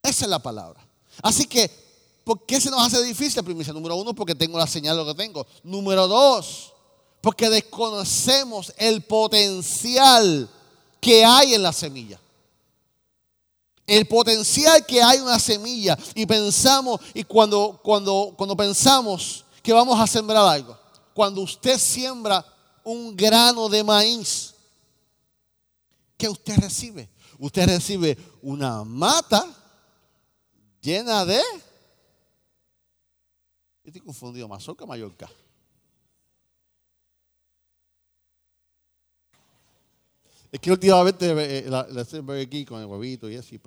Esa es la palabra. Así que, ¿por qué se nos hace difícil? Primicia número uno, porque tengo la señal de lo que tengo. Número dos, porque desconocemos el potencial que hay en la semilla. El potencial que hay una semilla. Y pensamos, y cuando, cuando, cuando pensamos que vamos a sembrar algo, cuando usted siembra un grano de maíz, ¿qué usted recibe? Usted recibe una mata llena de... Estoy confundido, mazorca, Mallorca. Es que últimamente eh, la, la estoy aquí con el huevito y así.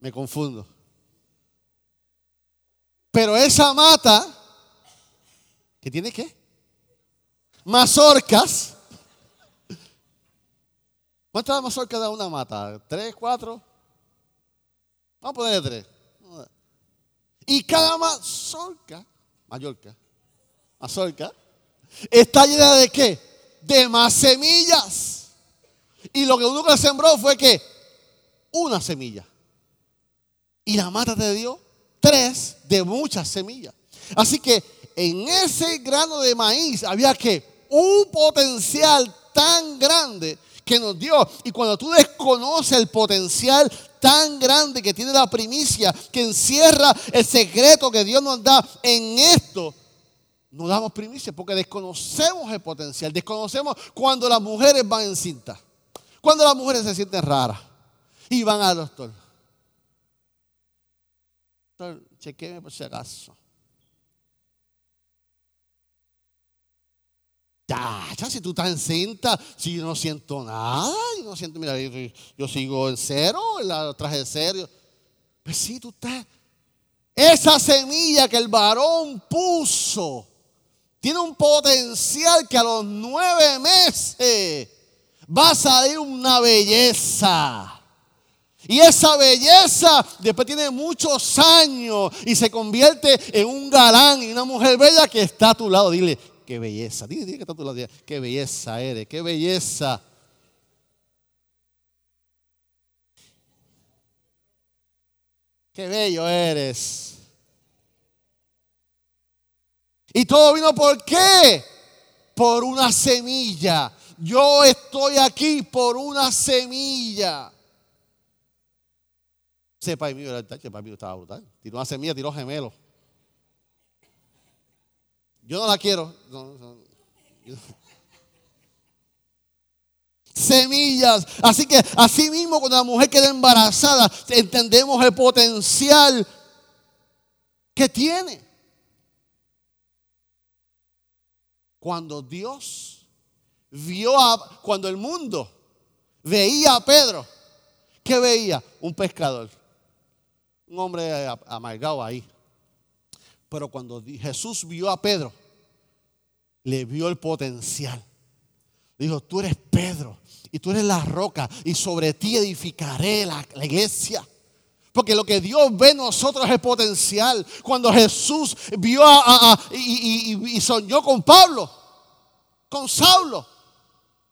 me confundo. Pero esa mata, ¿que tiene qué? Mazorcas. ¿Cuántas mazorcas da una mata? ¿Tres, cuatro? Vamos a ponerle tres. Y cada mazorca, Mallorca, mazorca, está llena de qué? De más semillas. Y lo que uno sembró fue que una semilla. Y la mata te dio tres de muchas semillas. Así que en ese grano de maíz había que un potencial tan grande que nos dio. Y cuando tú desconoces el potencial tan grande que tiene la primicia, que encierra el secreto que Dios nos da en esto, no damos primicia porque desconocemos el potencial, desconocemos cuando las mujeres van en cinta, cuando las mujeres se sienten raras y van al doctor. Doctor, chequeme por si acaso. Ya, si tú estás en cinta, si yo no siento nada, yo no siento, mira, yo, sigo en cero, el traje de cero. Pues sí, tú estás. Esa semilla que el varón puso tiene un potencial que a los nueve meses va a salir una belleza. Y esa belleza después tiene muchos años y se convierte en un galán y una mujer bella que está a tu lado. Dile, qué belleza. Dile, dile que está a tu lado. qué belleza eres, qué belleza. Qué bello eres. Y todo vino por qué? Por una semilla. Yo estoy aquí por una semilla. Sepa pai mío era el pai mío estaba brutal. Tiró una semilla, tiró gemelo. Yo no la quiero. Semillas. Así que así mismo cuando la mujer queda embarazada, entendemos el potencial que tiene. Cuando Dios vio a, cuando el mundo veía a Pedro, ¿qué veía? Un pescador, un hombre amargado ahí. Pero cuando Jesús vio a Pedro, le vio el potencial. Dijo, tú eres Pedro y tú eres la roca y sobre ti edificaré la, iglesia. Porque lo que Dios ve en nosotros es potencial. Cuando Jesús vio a, y, soñó con Pablo, con Saulo,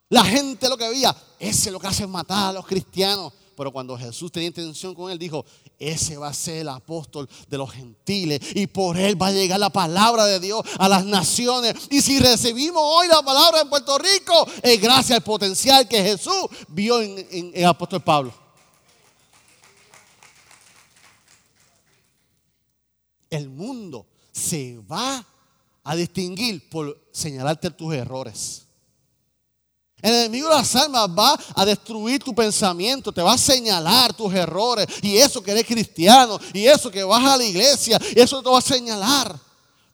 la gente lo que veía, ese es lo que hace matar a los cristianos. pero cuando Jesús tenía intención con él, dijo, ese va a ser el apóstol de los gentiles y por él va a llegar la palabra de Dios a las naciones. Y si recibimos hoy la palabra en Puerto Rico, es gracias al potencial que Jesús vio en, el apóstol Pablo. El mundo se va a distinguir por señalarte tus errores. El enemigo de las almas va a destruir tu pensamiento, te va a señalar tus errores y eso que eres cristiano y eso que vas a la iglesia y eso te va a señalar.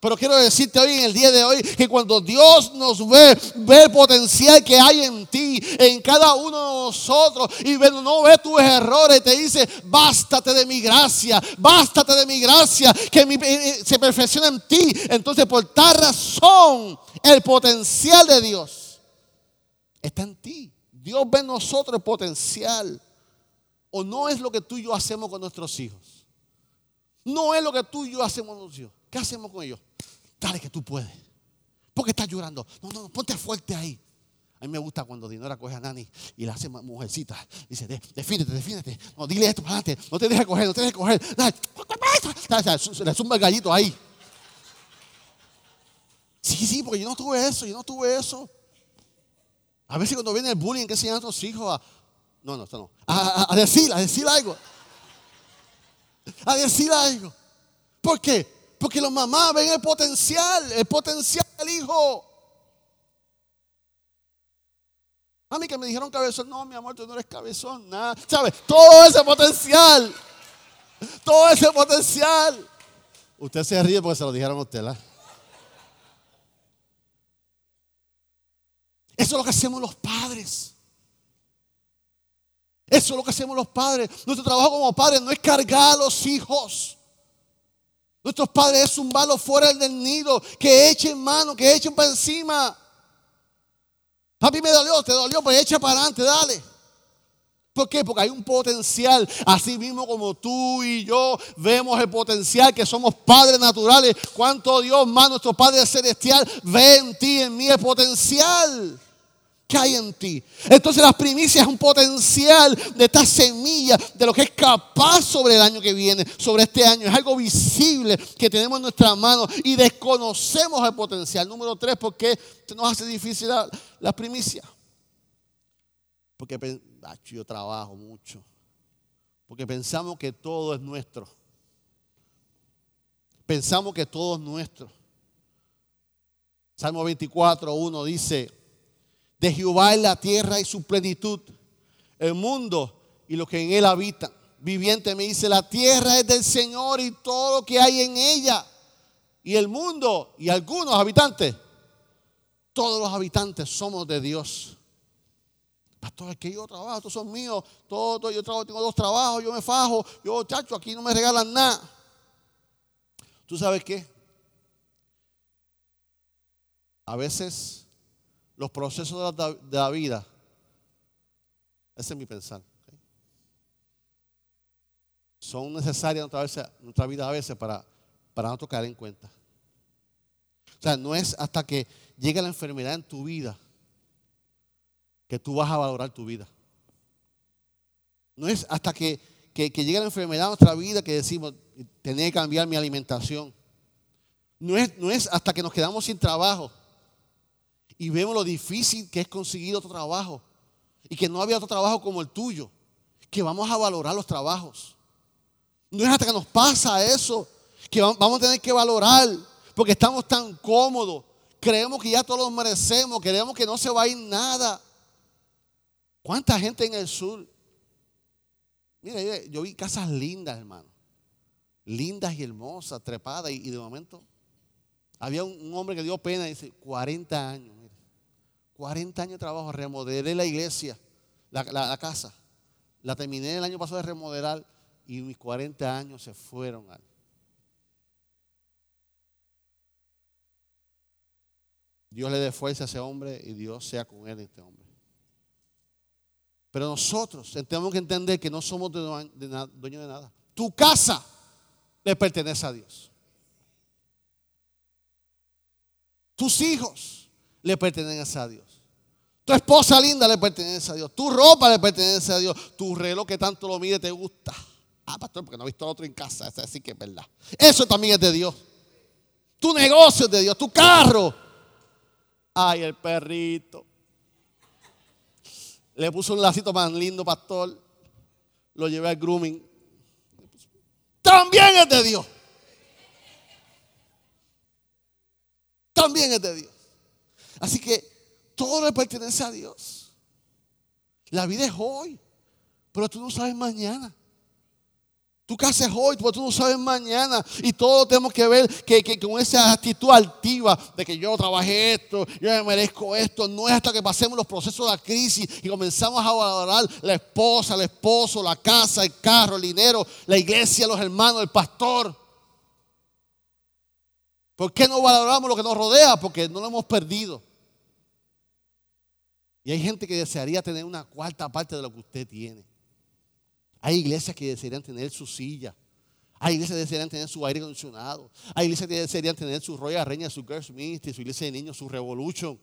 Pero quiero decirte hoy en el día de hoy que cuando Dios nos ve, ve el potencial que hay en ti, en cada uno de nosotros, y no ve tus errores, te dice, bástate de mi gracia, bástate de mi gracia, que eh, eh, se perfecciona en ti. Entonces, por tal razón, el potencial de Dios está en ti. Dios ve en nosotros el potencial. O no es lo que tú y yo hacemos con nuestros hijos. No es lo que tú y yo hacemos con nuestros. ¿Qué hacemos con ellos? Dale que tú puedes. ¿Por qué estás llorando? No, no, ponte fuerte ahí. A mí me gusta cuando Dinora coge a Nani y la hace mujercita. Dice, defínete, defínete. No, dile esto adelante. No te dejes coger, no te dejes coger. Le zumba el gallito ahí. Sí, sí, porque yo no tuve eso, yo no tuve eso. A veces cuando viene el bullying, que enseñan a nuestros hijos a. No, no, esto no. A, decir, a decir algo. A decir algo. ¿Por qué? Porque los mamás ven el potencial, el potencial del hijo. A mí que me dijeron cabezón, no, mi amor, tú no eres cabezón, nada. ¿Sabes? Todo ese potencial. Todo ese potencial. Usted se ríe porque se lo dijeron a usted. Eso es lo que hacemos los padres. Eso es lo que hacemos los padres. Nuestro trabajo como padres no es cargar a los hijos. Nuestros padres es un malo fuera del nido, que echen mano, que echen para encima. Papi me dolió, te dolió, pues echa para adelante, dale. ¿Por qué? Porque hay un potencial, así mismo como tú y yo vemos el potencial que somos padres naturales. Cuánto Dios más, nuestro Padre Celestial, ve en ti, en mí el potencial que hay en ti. Entonces las primicias es un potencial de esta semilla, de lo que es capaz sobre el año que viene, sobre este año. Es algo visible que tenemos en nuestras manos y desconocemos el potencial. Número tres, ¿por qué nos hace difícil la, primicia? Porque yo trabajo mucho. Porque pensamos que todo es nuestro. Pensamos que todo es nuestro. Salmo 24, 1 dice, de Jehová es la tierra y su plenitud, el mundo y lo que en él habita. Viviente me dice, la tierra es del Señor y todo lo que hay en ella. Y el mundo y algunos habitantes, todos los habitantes somos de Dios. Pastor, es que yo trabajo, estos son míos, todo, yo trabajo, tengo dos trabajos, yo me fajo, yo, chacho, aquí no me regalan nada. ¿Tú sabes qué? A veces los procesos de la, vida, ese es mi pensar, son necesarias en nuestra, vida a veces para, para no tocar en cuenta. O sea, no es hasta que llegue la enfermedad en tu vida que tú vas a valorar tu vida. No es hasta que, que, llegue la enfermedad en nuestra vida que decimos, tener que cambiar mi alimentación. No es, no es hasta que nos quedamos sin trabajo y vemos lo difícil que es conseguir otro trabajo y que no había otro trabajo como el tuyo, que vamos a valorar los trabajos. No es hasta que nos pasa eso que vamos a tener que valorar porque estamos tan cómodos, creemos que ya todos lo merecemos, creemos que no se va a ir nada. ¿Cuánta gente en el sur? Mira, yo vi casas lindas, hermano. Lindas y hermosas, trepadas, y, de momento había un, un, hombre que dio pena, dice, 40 años. 40 años de trabajo, remodelé la iglesia, la, casa. La terminé el año pasado de remodelar y mis 40 años se fueron. Dios le dé fuerza a ese hombre y Dios sea con él, este hombre. Pero nosotros tenemos que entender que no somos dueños de nada. Tu casa le pertenece a Dios. Tus hijos le pertenecen a Dios. Tu esposa linda le pertenece a Dios. Tu ropa le pertenece a Dios. Tu reloj que tanto lo mide te gusta. Ah, pastor, porque no he visto otro en casa. Eso sí que es verdad. Eso también es de Dios. Tu negocio es de Dios. Tu carro. Ay, el perrito. Le puso un lacito más lindo, pastor. Lo llevé al grooming. También es de Dios. También es de Dios. Así que todo le pertenece a Dios. La vida es hoy, pero tú no sabes mañana. Tú qué haces hoy, pero tú no sabes mañana. Y todo tenemos que ver que, con esa actitud altiva de que yo trabajé esto, yo me merezco esto. No es hasta que pasemos los procesos de la crisis y comenzamos a valorar la esposa, el esposo, la casa, el carro, el dinero, la iglesia, los hermanos, el pastor. ¿Por qué no valoramos lo que nos rodea? Porque no lo hemos perdido. Y hay gente que desearía tener una cuarta parte de lo que usted tiene. Hay iglesias que desearían tener su silla. Hay iglesias que desearían tener su aire acondicionado. Hay iglesias que desearían tener su Royal Reina, su Girls Ministry, su iglesia de niños, su Revolution.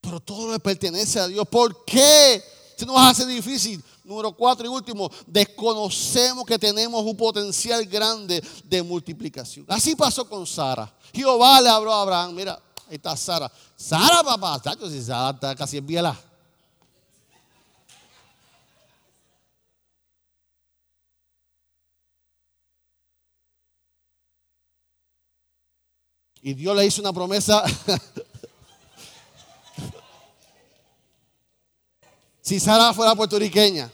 Pero todo le pertenece a Dios. ¿Por qué? Se nos hace difícil. Número cuatro y último, desconocemos que tenemos un potencial grande de multiplicación. Así pasó con Sara. Jehová le habló a Abraham, mira, Ahí está Sara. Sara, papá. Chacho, si Sara está casi en biela. Y Dios le hizo una promesa. si Sara fuera puertorriqueña.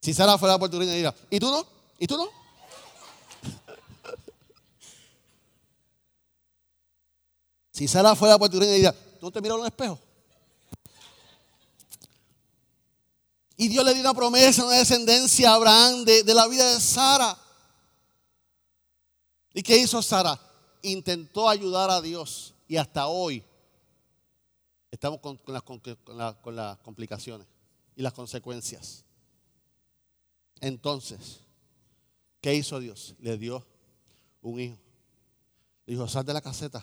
Si Sara fuera puertorriqueña, diría, ¿y tú no? ¿Y tú no? Si Sara fuera a Puerto Rico y diría, ¿no te miras en un espejo? Y Dios le dio una promesa, una descendencia a Abraham de, la vida de Sara. ¿Y qué hizo Sara? Intentó ayudar a Dios y hasta hoy estamos con, las, con las complicaciones y las consecuencias. Entonces, ¿qué hizo Dios? Le dio un hijo. Le dijo, sal de la caseta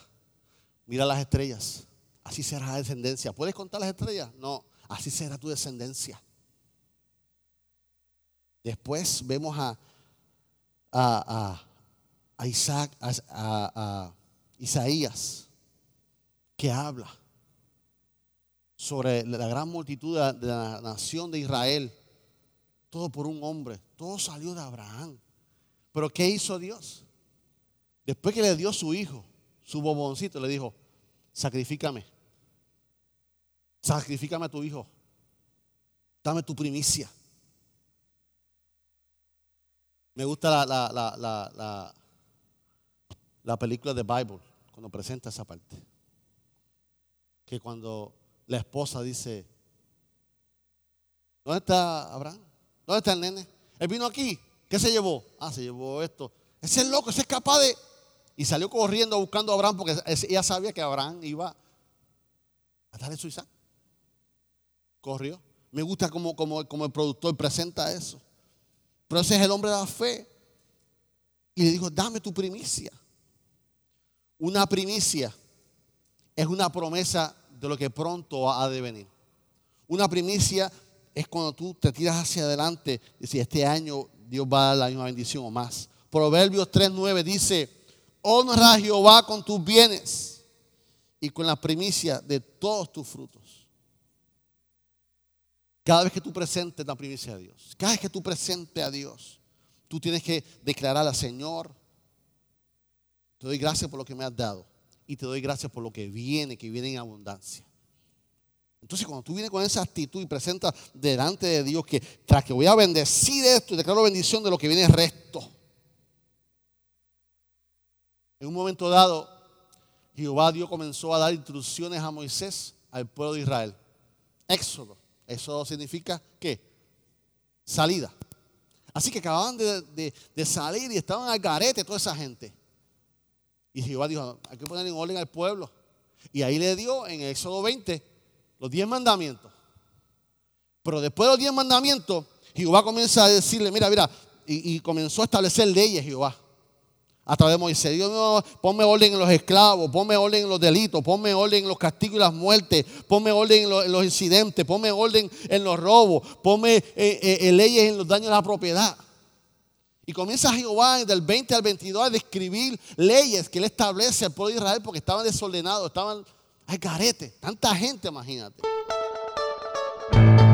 Mira las estrellas. Así será la descendencia. ¿Puedes contar las estrellas? No, así será tu descendencia. Después vemos a, a, Isaac, a, Isaías, que habla sobre la gran multitud de la nación de Israel. Todo por un hombre. Todo salió de Abraham. Pero ¿qué hizo Dios? Después que le dio su hijo, su boboncito, le dijo, sacrifícame. Sacrifícame a tu hijo. Dame tu primicia. Me gusta la, la, la, película de Bible, cuando presenta esa parte. Que cuando la esposa dice, ¿dónde está Abraham? ¿Dónde está el nene? Él vino aquí. ¿Qué se llevó? Ah, se llevó esto. Ese es loco, ese es capaz de y salió corriendo buscando a Abraham porque ella sabía que Abraham iba a darle su Isaac. Corrió. Me gusta como, como, como el productor presenta eso. Pero ese es el hombre de la fe. Y le dijo, dame tu primicia. Una primicia es una promesa de lo que pronto ha de venir. Una primicia es cuando tú te tiras hacia adelante y si este año Dios va a dar la misma bendición o más. Proverbios 3.9 dice, honra a Jehová con tus bienes y con la primicia de todos tus frutos. Cada vez que tú presentes la primicia a Dios, cada vez que tú presentes a Dios, tú tienes que declarar al Señor, te doy gracias por lo que me has dado y te doy gracias por lo que viene, que viene en abundancia. Entonces, cuando tú vienes con esa actitud y presentas delante de Dios que tras que voy a bendecir esto y declaro bendición de lo que viene el resto, en un momento dado, Jehová Dios comenzó a dar instrucciones a Moisés, al pueblo de Israel. Éxodo. Eso significa qué? Salida. Así que acababan de, salir y estaban al garete toda esa gente. Y Jehová dijo, hay que poner en orden al pueblo. Y ahí le dio en Éxodo 20 los diez mandamientos. Pero después de los diez mandamientos, Jehová comienza a decirle, mira, mira, y, y comenzó a establecer leyes Jehová. A través de Moisés. Dios mío, ponme orden en los esclavos, ponme orden en los delitos, ponme orden en los castigos y las muertes, ponme orden en los, incidentes, ponme orden en los robos, ponme eh, eh, eh, leyes en los daños a la propiedad. Y comienza Jehová del 20 al 22 a describir leyes que él establece al pueblo de Israel porque estaban desordenados, estaban al carete, tanta gente, imagínate.